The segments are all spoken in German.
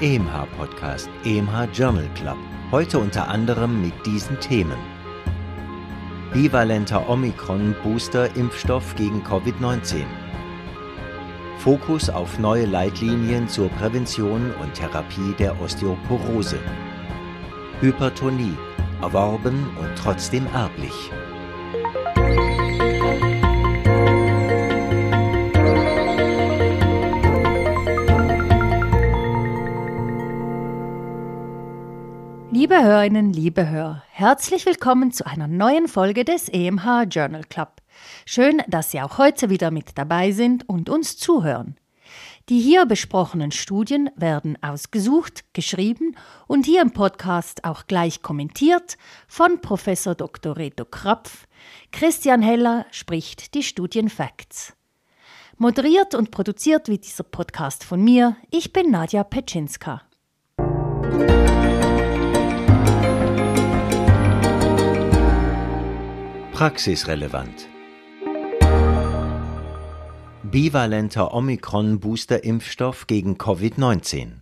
Sie hören EMH Podcast, EMH Journal Club. Heute unter anderem mit diesen Themen. Bivalenter Omikron-Booster-Impfstoff gegen Covid-19. Fokus auf neue Leitlinien zur Prävention und Therapie der Osteoporose. Hypertonie, erworben und trotzdem erblich. Hörerinnen, liebe Hörer, herzlich willkommen zu einer neuen Folge des EMH Journal Club. Schön, dass Sie auch heute wieder mit dabei sind und uns zuhören. Die hier besprochenen Studien werden ausgesucht, geschrieben und hier im Podcast auch gleich kommentiert von Professor Dr. Reto Krapf. Christian Heller spricht die Studienfacts. Moderiert und produziert wird dieser Podcast von mir. Ich bin Nadja Petschinska. Praxisrelevant. Bivalenter Omikron-Booster-Impfstoff gegen Covid-19.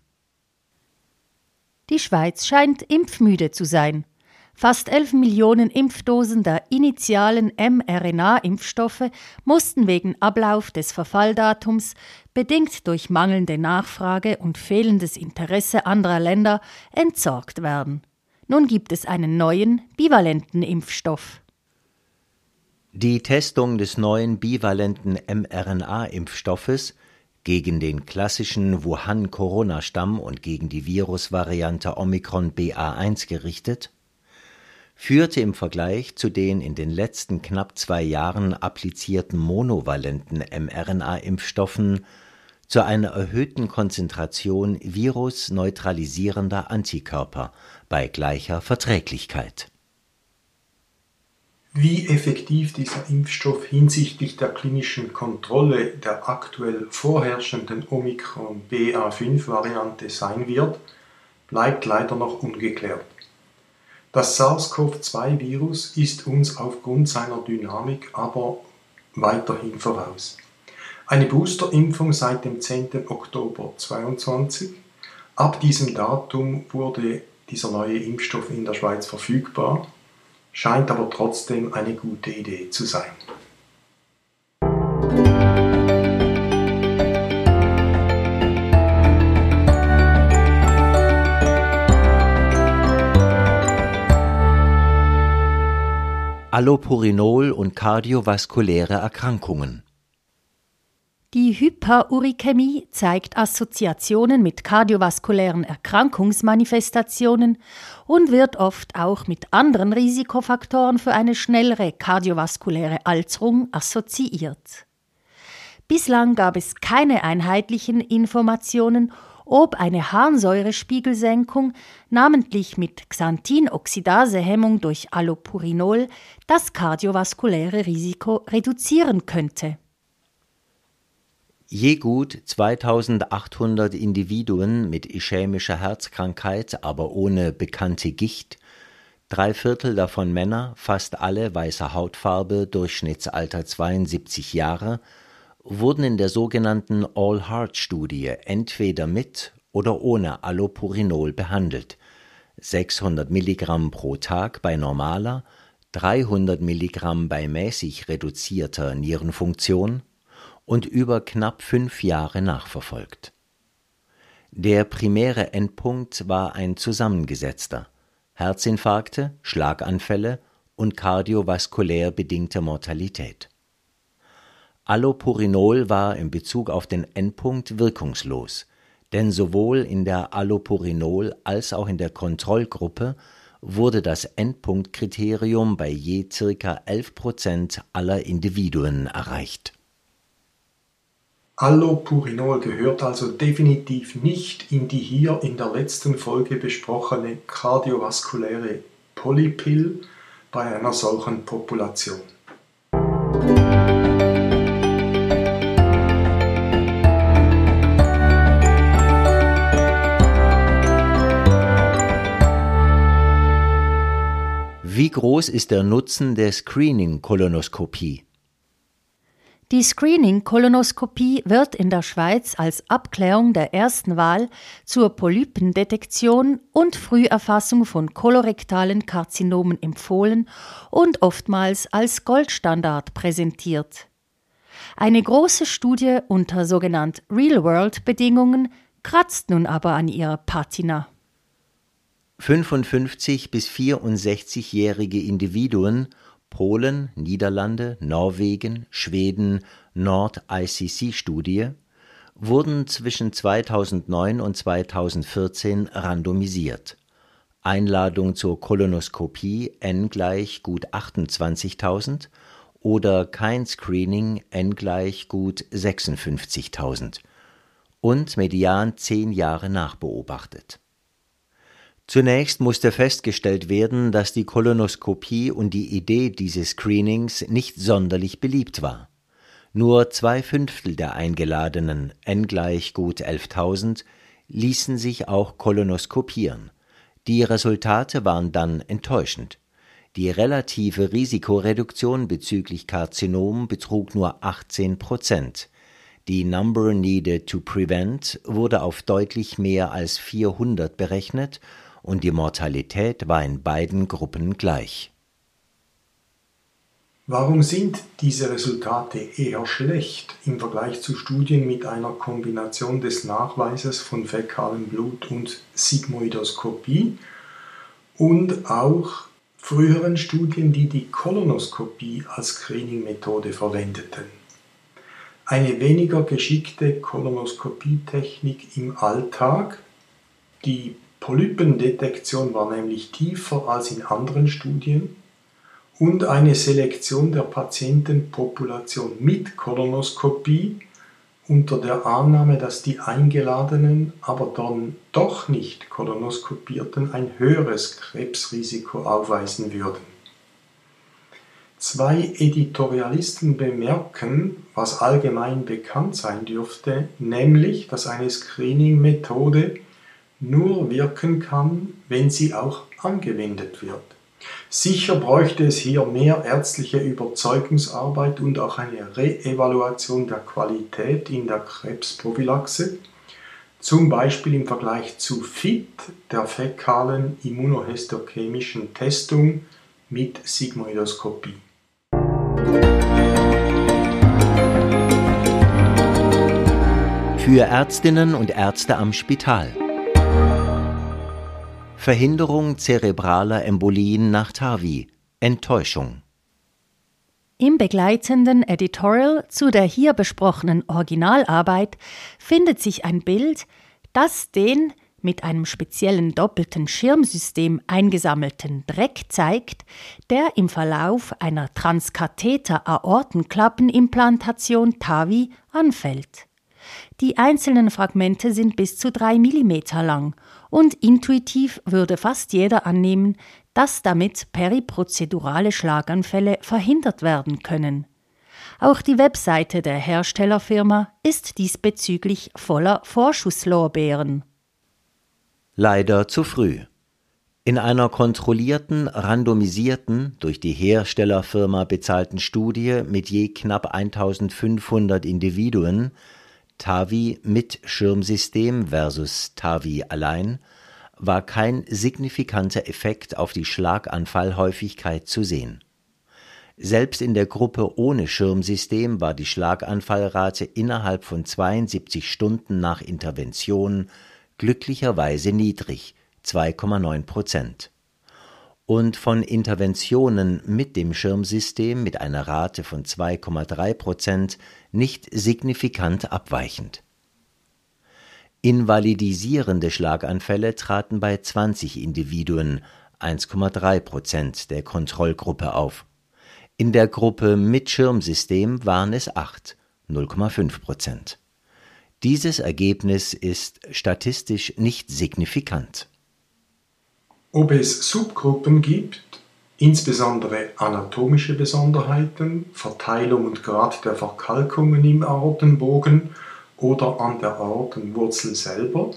Die Schweiz scheint impfmüde zu sein. Fast 11 Millionen Impfdosen der initialen mRNA-Impfstoffe mussten wegen Ablauf des Verfalldatums, bedingt durch mangelnde Nachfrage und fehlendes Interesse anderer Länder, entsorgt werden. Nun gibt es einen neuen, bivalenten Impfstoff. Die Testung des neuen bivalenten mRNA-Impfstoffes gegen den klassischen Wuhan-Corona-Stamm und gegen die Virusvariante Omikron BA1 gerichtet, führte im Vergleich zu den in den letzten knapp zwei Jahren applizierten monovalenten mRNA-Impfstoffen zu einer erhöhten Konzentration virusneutralisierender Antikörper bei gleicher Verträglichkeit. Wie effektiv dieser Impfstoff hinsichtlich der klinischen Kontrolle der aktuell vorherrschenden Omikron BA5-Variante sein wird, bleibt leider noch ungeklärt. Das SARS-CoV-2-Virus ist uns aufgrund seiner Dynamik aber weiterhin voraus. Eine Boosterimpfung seit dem 10. Oktober 2022. Ab diesem Datum wurde dieser neue Impfstoff in der Schweiz verfügbar scheint aber trotzdem eine gute Idee zu sein. Allopurinol und kardiovaskuläre Erkrankungen. Die Hyperurikemie zeigt Assoziationen mit kardiovaskulären Erkrankungsmanifestationen und wird oft auch mit anderen Risikofaktoren für eine schnellere kardiovaskuläre Alterung assoziiert. Bislang gab es keine einheitlichen Informationen, ob eine Harnsäurespiegelsenkung, namentlich mit Xanthinoxidasehemmung durch Allopurinol, das kardiovaskuläre Risiko reduzieren könnte. Je gut 2800 Individuen mit ischämischer Herzkrankheit, aber ohne bekannte Gicht, drei Viertel davon Männer, fast alle weißer Hautfarbe, Durchschnittsalter 72 Jahre, wurden in der sogenannten All-Heart-Studie entweder mit oder ohne Allopurinol behandelt. 600 Milligramm pro Tag bei normaler, 300 Milligramm bei mäßig reduzierter Nierenfunktion und über knapp fünf Jahre nachverfolgt. Der primäre Endpunkt war ein zusammengesetzter Herzinfarkte, Schlaganfälle und kardiovaskulär bedingte Mortalität. Allopurinol war in Bezug auf den Endpunkt wirkungslos, denn sowohl in der Allopurinol als auch in der Kontrollgruppe wurde das Endpunktkriterium bei je circa 11 Prozent aller Individuen erreicht. Allopurinol gehört also definitiv nicht in die hier in der letzten Folge besprochene kardiovaskuläre Polypill bei einer solchen Population. Wie groß ist der Nutzen der Screening-Kolonoskopie? Die Screening-Kolonoskopie wird in der Schweiz als Abklärung der ersten Wahl zur Polypendetektion und Früherfassung von kolorektalen Karzinomen empfohlen und oftmals als Goldstandard präsentiert. Eine große Studie unter sogenannt Real-World-Bedingungen kratzt nun aber an ihrer Patina. 55 bis 64-jährige Individuen Polen, Niederlande, Norwegen, Schweden, Nord-ICC-Studie wurden zwischen 2009 und 2014 randomisiert. Einladung zur Kolonoskopie n gleich gut 28.000 oder kein Screening n gleich gut 56.000 und median zehn Jahre nachbeobachtet. Zunächst musste festgestellt werden, dass die Kolonoskopie und die Idee dieses Screenings nicht sonderlich beliebt war. Nur zwei Fünftel der Eingeladenen, n gleich gut 11.000, ließen sich auch kolonoskopieren. Die Resultate waren dann enttäuschend. Die relative Risikoreduktion bezüglich Karzinom betrug nur 18 Prozent. Die Number needed to prevent wurde auf deutlich mehr als 400 berechnet und die Mortalität war in beiden Gruppen gleich. Warum sind diese Resultate eher schlecht im Vergleich zu Studien mit einer Kombination des Nachweises von fäkalem Blut und Sigmoidoskopie und auch früheren Studien, die die Kolonoskopie als Screening-Methode verwendeten? Eine weniger geschickte Kolonoskopietechnik im Alltag, die Polypendetektion war nämlich tiefer als in anderen Studien und eine Selektion der Patientenpopulation mit Kolonoskopie unter der Annahme, dass die Eingeladenen, aber dann doch nicht kolonoskopierten, ein höheres Krebsrisiko aufweisen würden. Zwei Editorialisten bemerken, was allgemein bekannt sein dürfte, nämlich, dass eine Screening-Methode nur wirken kann, wenn sie auch angewendet wird. Sicher bräuchte es hier mehr ärztliche Überzeugungsarbeit und auch eine Reevaluation der Qualität in der Krebsprophylaxe, zum Beispiel im Vergleich zu FIT, der fäkalen immunohistochemischen Testung mit Sigmoidoskopie. Für Ärztinnen und Ärzte am Spital. Verhinderung zerebraler Embolien nach TAVI. Enttäuschung. Im begleitenden Editorial zu der hier besprochenen Originalarbeit findet sich ein Bild, das den mit einem speziellen doppelten Schirmsystem eingesammelten Dreck zeigt, der im Verlauf einer Transkatheter-Aortenklappenimplantation TAVI anfällt. Die einzelnen Fragmente sind bis zu drei Millimeter lang und intuitiv würde fast jeder annehmen, dass damit periprozedurale Schlaganfälle verhindert werden können. Auch die Webseite der Herstellerfirma ist diesbezüglich voller Vorschusslorbeeren. Leider zu früh. In einer kontrollierten, randomisierten, durch die Herstellerfirma bezahlten Studie mit je knapp 1500 Individuen TAVI mit Schirmsystem versus TAVI allein war kein signifikanter Effekt auf die Schlaganfallhäufigkeit zu sehen. Selbst in der Gruppe ohne Schirmsystem war die Schlaganfallrate innerhalb von 72 Stunden nach Intervention glücklicherweise niedrig, 2,9 Prozent und von Interventionen mit dem Schirmsystem mit einer Rate von 2,3 Prozent nicht signifikant abweichend. Invalidisierende Schlaganfälle traten bei 20 Individuen, 1,3 Prozent der Kontrollgruppe auf. In der Gruppe mit Schirmsystem waren es 8, 0,5 Prozent. Dieses Ergebnis ist statistisch nicht signifikant. Ob es Subgruppen gibt, insbesondere anatomische Besonderheiten, Verteilung und Grad der Verkalkungen im Aortenbogen oder an der Aortenwurzel selber,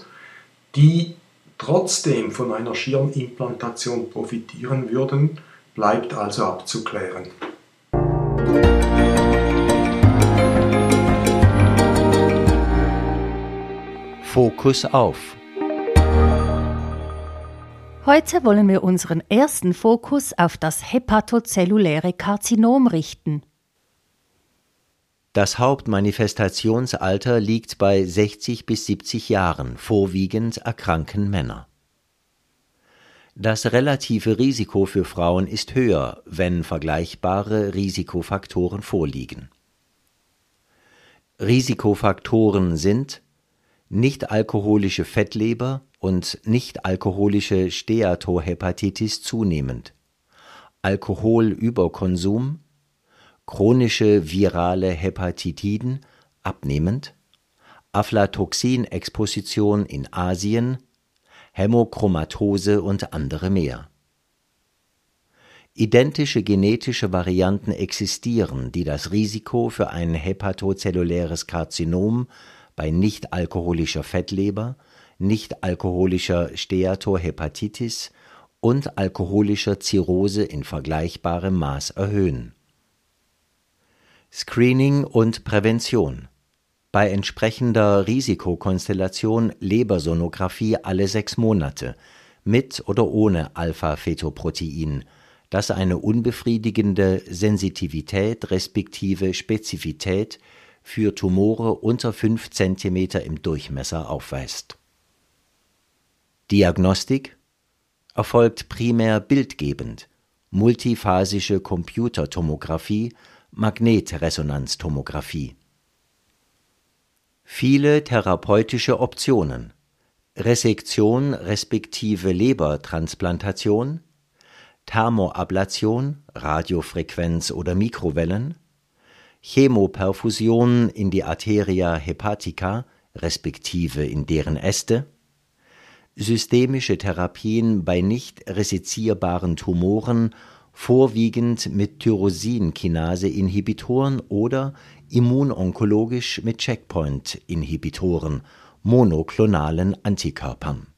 die trotzdem von einer Schirmimplantation profitieren würden, bleibt also abzuklären. Fokus auf Heute wollen wir unseren ersten Fokus auf das hepatozelluläre Karzinom richten. Das Hauptmanifestationsalter liegt bei 60 bis 70 Jahren, vorwiegend erkranken Männer. Das relative Risiko für Frauen ist höher, wenn vergleichbare Risikofaktoren vorliegen. Risikofaktoren sind nichtalkoholische Fettleber und nichtalkoholische Steatohepatitis zunehmend, Alkoholüberkonsum, chronische virale Hepatitiden abnehmend, Aflatoxin-Exposition in Asien, Hämochromatose und andere mehr. Identische genetische Varianten existieren, die das Risiko für ein hepatozelluläres Karzinom bei nichtalkoholischer Fettleber, nichtalkoholischer Steatohepatitis und alkoholischer Zirrhose in vergleichbarem Maß erhöhen Screening und Prävention. Bei entsprechender Risikokonstellation Lebersonographie alle sechs Monate mit oder ohne Alpha-Fetoprotein, das eine unbefriedigende Sensitivität respektive Spezifität für Tumore unter 5 cm im Durchmesser aufweist. Diagnostik erfolgt primär bildgebend, multiphasische Computertomographie Magnetresonanztomographie. Viele therapeutische Optionen Resektion respektive Lebertransplantation, Thermoablation, Radiofrequenz oder Mikrowellen, Chemoperfusion in die Arteria hepatica respektive in deren Äste, systemische Therapien bei nicht resezierbaren Tumoren vorwiegend mit Tyrosinkinase-Inhibitoren oder immunonkologisch mit Checkpoint-Inhibitoren, monoklonalen Antikörpern.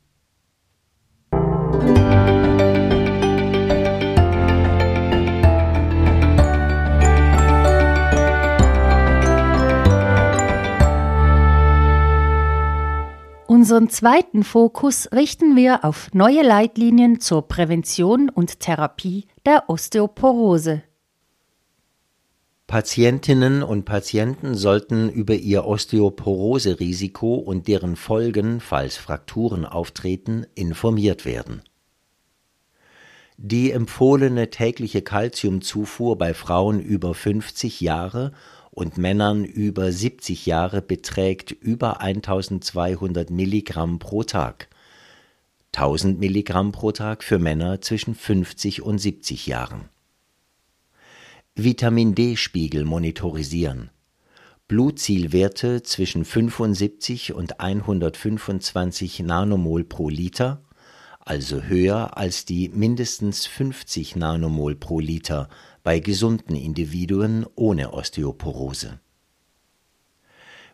Unseren zweiten Fokus richten wir auf neue Leitlinien zur Prävention und Therapie der Osteoporose. Patientinnen und Patienten sollten über ihr Osteoporose-Risiko und deren Folgen, falls Frakturen auftreten, informiert werden. Die empfohlene tägliche Kalziumzufuhr bei Frauen über 50 Jahre und Männern über 70 Jahre beträgt über 1200 Milligramm pro Tag. 1000 Milligramm pro Tag für Männer zwischen 50 und 70 Jahren. Vitamin D-Spiegel monitorisieren. Blutzielwerte zwischen 75 und 125 Nanomol pro Liter, also höher als die mindestens 50 Nanomol pro Liter bei gesunden Individuen ohne Osteoporose.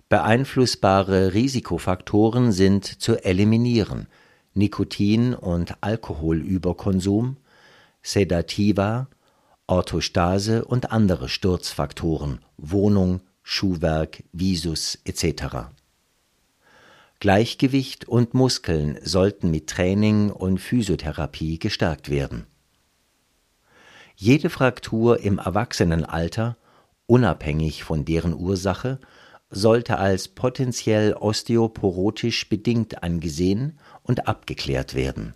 Beeinflussbare Risikofaktoren sind zu eliminieren Nikotin- und Alkoholüberkonsum, Sedativa, Orthostase und andere Sturzfaktoren, Wohnung, Schuhwerk, Visus etc. Gleichgewicht und Muskeln sollten mit Training und Physiotherapie gestärkt werden jede Fraktur im Erwachsenenalter, unabhängig von deren Ursache, sollte als potenziell osteoporotisch bedingt angesehen und abgeklärt werden.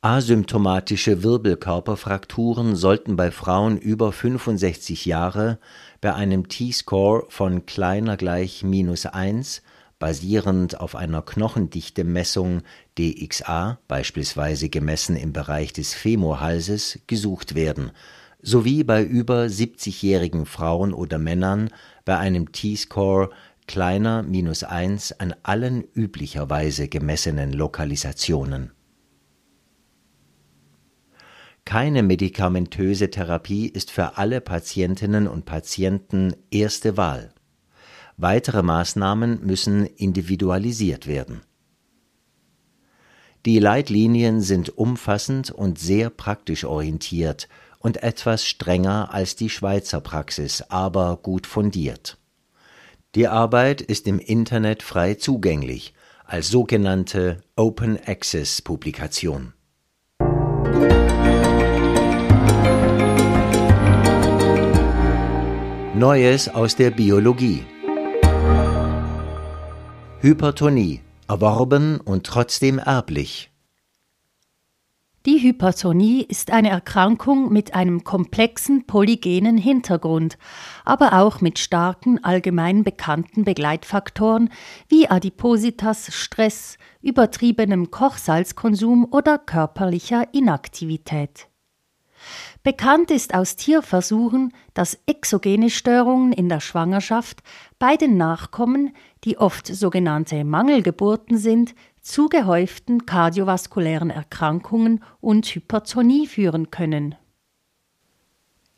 Asymptomatische Wirbelkörperfrakturen sollten bei Frauen über 65 Jahre bei einem T-Score von kleiner gleich minus 1 basierend auf einer Knochendichte-Messung DXA, beispielsweise gemessen im Bereich des Femorhalses, gesucht werden, sowie bei über 70-jährigen Frauen oder Männern bei einem T-Score kleiner minus 1 an allen üblicherweise gemessenen Lokalisationen. Keine medikamentöse Therapie ist für alle Patientinnen und Patienten erste Wahl. Weitere Maßnahmen müssen individualisiert werden. Die Leitlinien sind umfassend und sehr praktisch orientiert und etwas strenger als die Schweizer Praxis, aber gut fundiert. Die Arbeit ist im Internet frei zugänglich als sogenannte Open Access Publikation. Neues aus der Biologie. Hypertonie, erworben und trotzdem erblich. Die Hypertonie ist eine Erkrankung mit einem komplexen polygenen Hintergrund, aber auch mit starken allgemein bekannten Begleitfaktoren wie Adipositas, Stress, übertriebenem Kochsalzkonsum oder körperlicher Inaktivität. Bekannt ist aus Tierversuchen, dass exogene Störungen in der Schwangerschaft bei den Nachkommen, die oft sogenannte Mangelgeburten sind, zu gehäuften kardiovaskulären Erkrankungen und Hypertonie führen können.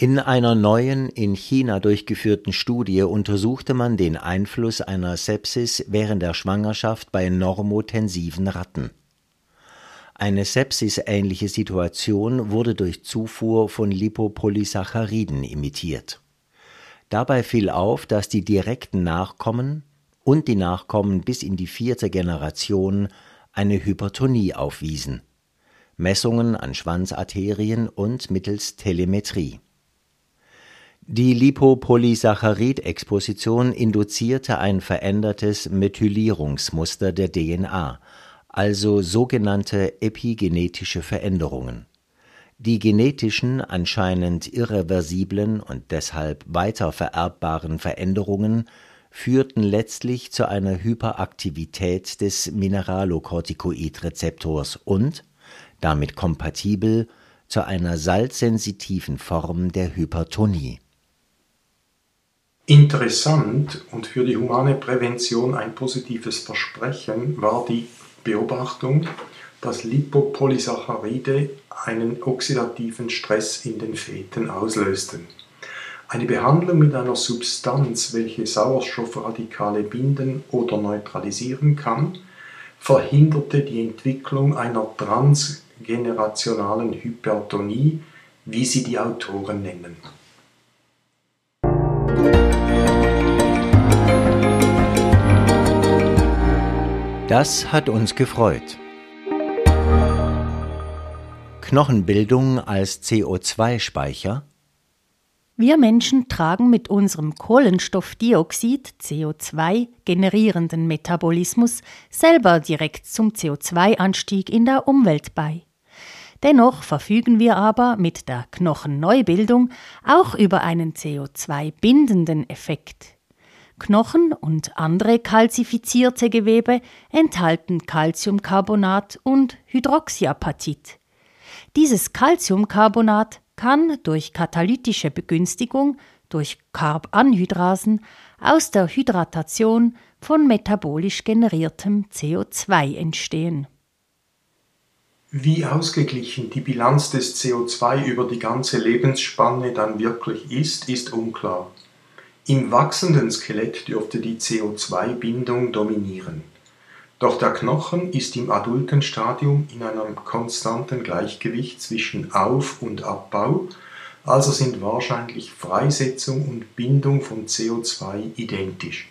In einer neuen in China durchgeführten Studie untersuchte man den Einfluss einer Sepsis während der Schwangerschaft bei normotensiven Ratten. Eine sepsisähnliche Situation wurde durch Zufuhr von Lipopolysacchariden imitiert. Dabei fiel auf, dass die direkten Nachkommen und die Nachkommen bis in die vierte Generation eine Hypertonie aufwiesen. Messungen an Schwanzarterien und mittels Telemetrie. Die Lipopolysaccharid-Exposition induzierte ein verändertes Methylierungsmuster der DNA, also sogenannte epigenetische Veränderungen. Die genetischen, anscheinend irreversiblen und deshalb weiter vererbbaren Veränderungen führten letztlich zu einer Hyperaktivität des Mineralokortikoidrezeptors und, damit kompatibel, zu einer salzsensitiven Form der Hypertonie. Interessant und für die humane Prävention ein positives Versprechen war die Beobachtung, dass Lipopolysaccharide einen oxidativen Stress in den Feten auslösten. Eine Behandlung mit einer Substanz, welche Sauerstoffradikale binden oder neutralisieren kann, verhinderte die Entwicklung einer transgenerationalen Hypertonie, wie sie die Autoren nennen. Das hat uns gefreut. Knochenbildung als CO2-Speicher wir Menschen tragen mit unserem Kohlenstoffdioxid CO2 generierenden Metabolismus selber direkt zum CO2-Anstieg in der Umwelt bei. Dennoch verfügen wir aber mit der Knochenneubildung auch über einen CO2-bindenden Effekt. Knochen und andere kalzifizierte Gewebe enthalten Calciumcarbonat und Hydroxyapatit. Dieses Calciumcarbonat kann durch katalytische Begünstigung durch Carbanhydrasen aus der Hydratation von metabolisch generiertem CO2 entstehen. Wie ausgeglichen die Bilanz des CO2 über die ganze Lebensspanne dann wirklich ist, ist unklar. Im wachsenden Skelett dürfte die CO2-Bindung dominieren. Doch der Knochen ist im adulten Stadium in einem konstanten Gleichgewicht zwischen Auf- und Abbau, also sind wahrscheinlich Freisetzung und Bindung von CO2 identisch.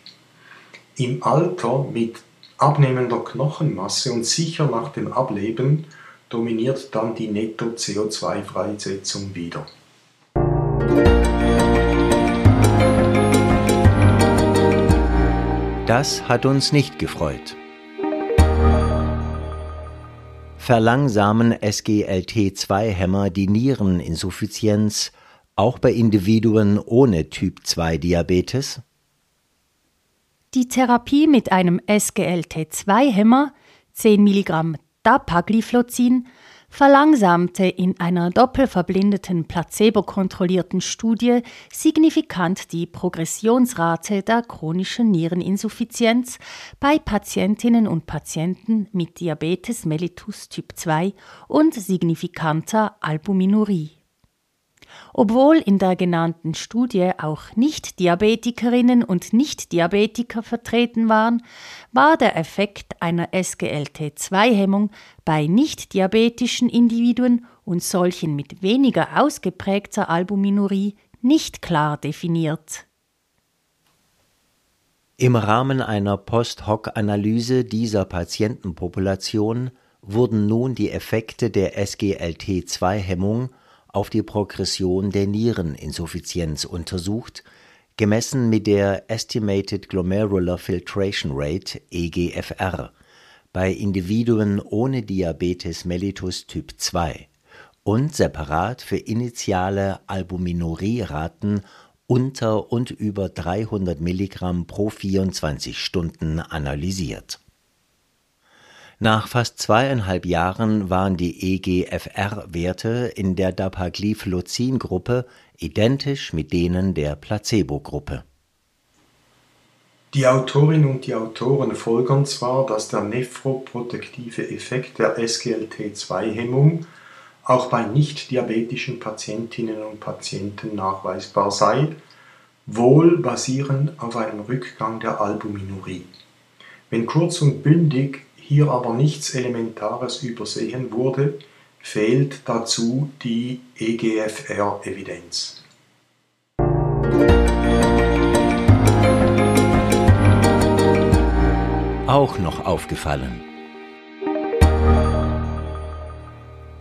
Im Alter mit abnehmender Knochenmasse und sicher nach dem Ableben dominiert dann die Netto-CO2-Freisetzung wieder. Das hat uns nicht gefreut. Verlangsamen SGLT2-Hämmer die Niereninsuffizienz auch bei Individuen ohne Typ-2-Diabetes? Die Therapie mit einem SGLT2-Hämmer, 10 mg Dapagliflozin, verlangsamte in einer doppelverblindeten placebo-kontrollierten Studie signifikant die Progressionsrate der chronischen Niereninsuffizienz bei Patientinnen und Patienten mit Diabetes mellitus Typ 2 und signifikanter Albuminurie. Obwohl in der genannten Studie auch Nicht-Diabetikerinnen und Nicht-Diabetiker vertreten waren, war der Effekt einer SGLT2-Hemmung bei nicht-diabetischen Individuen und solchen mit weniger ausgeprägter Albuminurie nicht klar definiert. Im Rahmen einer Post-Hoc-Analyse dieser Patientenpopulation wurden nun die Effekte der SGLT2-Hemmung auf die Progression der Niereninsuffizienz untersucht, gemessen mit der Estimated Glomerular Filtration Rate EGFR bei Individuen ohne Diabetes mellitus Typ 2 und separat für initiale Albuminurieraten unter und über 300 Milligramm pro 24 Stunden analysiert nach fast zweieinhalb Jahren waren die EGFR-Werte in der Dapagliflozin-Gruppe identisch mit denen der Placebo-Gruppe. Die Autorin und die Autoren folgern zwar, dass der nephroprotektive Effekt der SGLT2-Hemmung auch bei nicht-diabetischen Patientinnen und Patienten nachweisbar sei, wohl basierend auf einem Rückgang der Albuminurie. Wenn kurz und bündig hier aber nichts Elementares übersehen wurde, fehlt dazu die EGFR-Evidenz. Auch noch aufgefallen.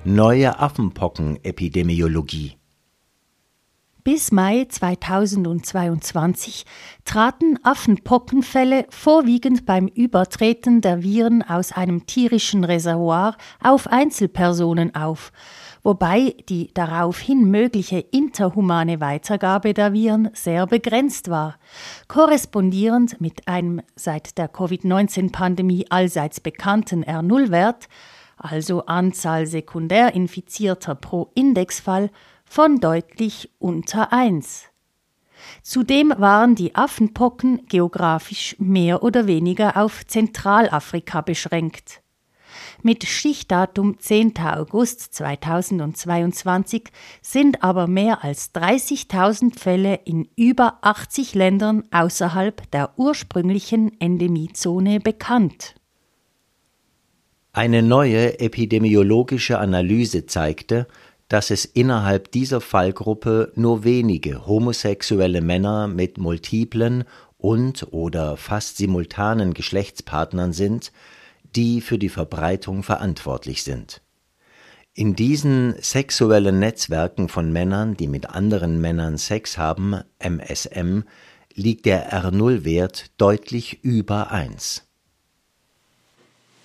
Neue Affenpocken-Epidemiologie. Bis Mai 2022 traten Affenpockenfälle vorwiegend beim Übertreten der Viren aus einem tierischen Reservoir auf Einzelpersonen auf, wobei die daraufhin mögliche interhumane Weitergabe der Viren sehr begrenzt war, korrespondierend mit einem seit der Covid-19-Pandemie allseits bekannten R0-Wert, also Anzahl Sekundärinfizierter pro Indexfall, von deutlich unter 1. Zudem waren die Affenpocken geografisch mehr oder weniger auf Zentralafrika beschränkt. Mit Stichdatum 10. August 2022 sind aber mehr als 30.000 Fälle in über 80 Ländern außerhalb der ursprünglichen Endemiezone bekannt. Eine neue epidemiologische Analyse zeigte, dass es innerhalb dieser Fallgruppe nur wenige homosexuelle Männer mit multiplen und oder fast simultanen Geschlechtspartnern sind, die für die Verbreitung verantwortlich sind. In diesen sexuellen Netzwerken von Männern, die mit anderen Männern Sex haben, MSM, liegt der R0-Wert deutlich über 1.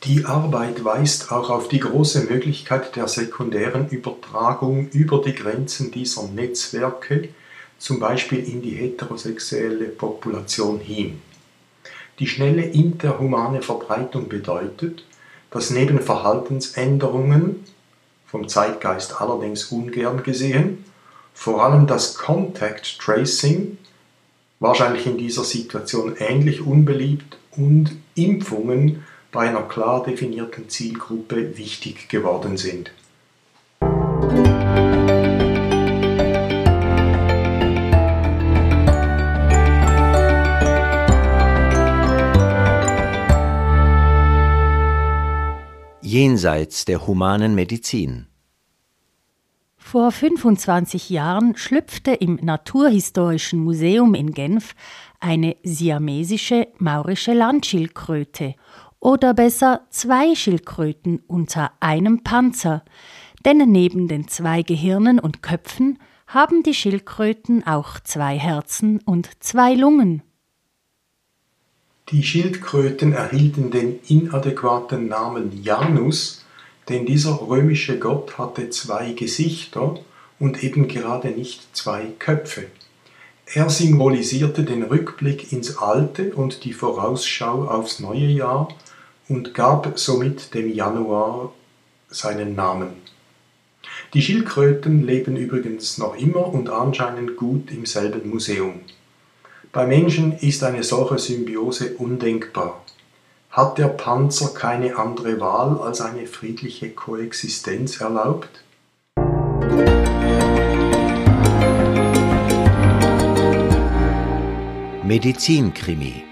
Die Arbeit weist auch auf die große Möglichkeit der sekundären Übertragung über die Grenzen dieser Netzwerke, zum Beispiel in die heterosexuelle Population hin. Die schnelle interhumane Verbreitung bedeutet, dass neben Verhaltensänderungen, vom Zeitgeist allerdings ungern gesehen, vor allem das Contact Tracing, wahrscheinlich in dieser Situation ähnlich unbeliebt, und Impfungen bei einer klar definierten Zielgruppe wichtig geworden sind. Jenseits der humanen Medizin. Vor 25 Jahren schlüpfte im Naturhistorischen Museum in Genf eine siamesische maurische Landschildkröte oder besser zwei Schildkröten unter einem Panzer, denn neben den zwei Gehirnen und Köpfen haben die Schildkröten auch zwei Herzen und zwei Lungen. Die Schildkröten erhielten den inadäquaten Namen Janus, denn dieser römische Gott hatte zwei Gesichter und eben gerade nicht zwei Köpfe. Er symbolisierte den Rückblick ins Alte und die Vorausschau aufs neue Jahr und gab somit dem Januar seinen Namen. Die Schildkröten leben übrigens noch immer und anscheinend gut im selben Museum. Bei Menschen ist eine solche Symbiose undenkbar. Hat der Panzer keine andere Wahl als eine friedliche Koexistenz erlaubt? Medizinkrimi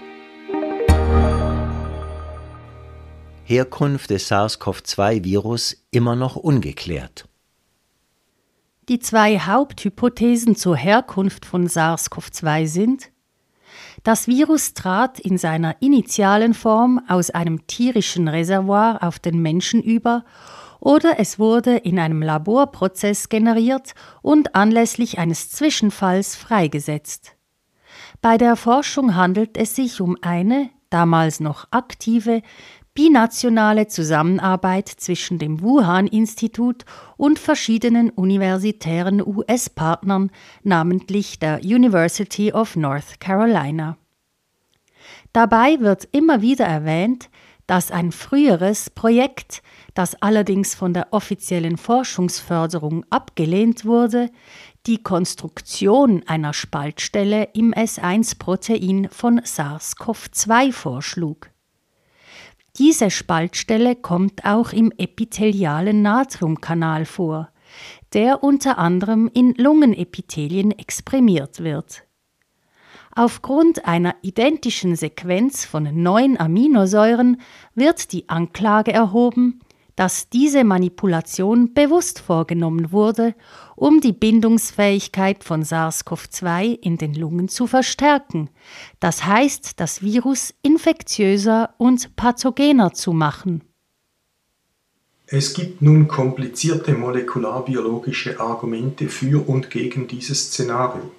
Herkunft des SARS-CoV-2-Virus immer noch ungeklärt. Die zwei Haupthypothesen zur Herkunft von SARS-CoV-2 sind Das Virus trat in seiner initialen Form aus einem tierischen Reservoir auf den Menschen über oder es wurde in einem Laborprozess generiert und anlässlich eines Zwischenfalls freigesetzt. Bei der Forschung handelt es sich um eine, damals noch aktive, binationale Zusammenarbeit zwischen dem Wuhan-Institut und verschiedenen universitären US-Partnern, namentlich der University of North Carolina. Dabei wird immer wieder erwähnt, dass ein früheres Projekt, das allerdings von der offiziellen Forschungsförderung abgelehnt wurde, die Konstruktion einer Spaltstelle im S1-Protein von SARS-CoV-2 vorschlug. Diese Spaltstelle kommt auch im epithelialen Natriumkanal vor, der unter anderem in Lungenepithelien exprimiert wird. Aufgrund einer identischen Sequenz von neun Aminosäuren wird die Anklage erhoben, dass diese Manipulation bewusst vorgenommen wurde, um die Bindungsfähigkeit von SARS-CoV-2 in den Lungen zu verstärken, das heißt das Virus infektiöser und pathogener zu machen. Es gibt nun komplizierte molekularbiologische Argumente für und gegen dieses Szenario.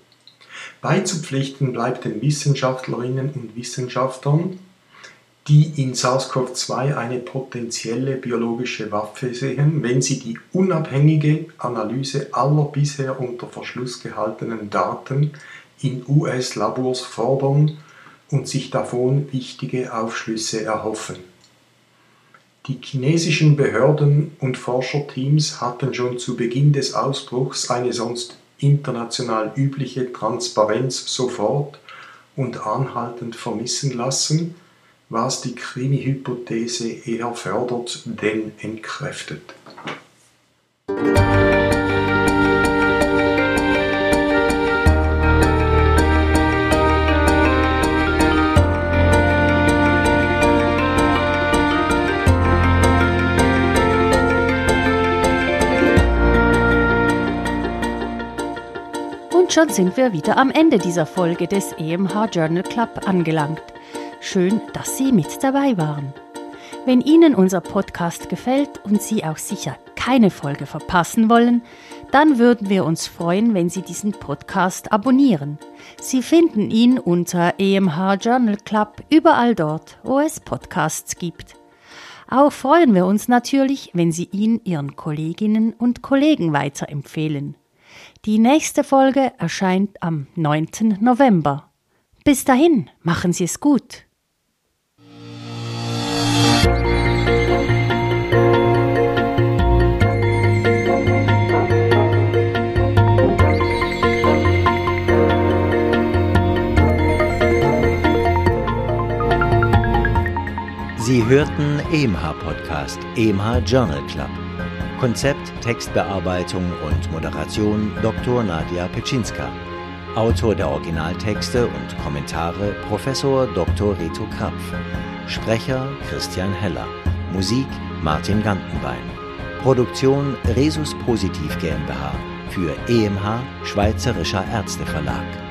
Beizupflichten bleibt den Wissenschaftlerinnen und Wissenschaftlern, die in SARS-CoV-2 eine potenzielle biologische Waffe sehen, wenn sie die unabhängige Analyse aller bisher unter Verschluss gehaltenen Daten in US-Labors fordern und sich davon wichtige Aufschlüsse erhoffen. Die chinesischen Behörden und Forscherteams hatten schon zu Beginn des Ausbruchs eine sonst international übliche Transparenz sofort und anhaltend vermissen lassen, was die Krimi-Hypothese eher fördert denn entkräftet. Und schon sind wir wieder am Ende dieser Folge des EMH Journal Club angelangt. Schön, dass Sie mit dabei waren. Wenn Ihnen unser Podcast gefällt und Sie auch sicher keine Folge verpassen wollen, dann würden wir uns freuen, wenn Sie diesen Podcast abonnieren. Sie finden ihn unter EMH Journal Club überall dort, wo es Podcasts gibt. Auch freuen wir uns natürlich, wenn Sie ihn Ihren Kolleginnen und Kollegen weiterempfehlen. Die nächste Folge erscheint am 9. November. Bis dahin, machen Sie es gut. EMH Podcast, EMH Journal Club. Konzept, Textbearbeitung und Moderation Dr. Nadia Petschinska. Autor der Originaltexte und Kommentare Professor Dr. Reto Krapf. Sprecher Christian Heller. Musik Martin Gantenbein. Produktion Resus Positiv GmbH für EMH Schweizerischer Ärzteverlag.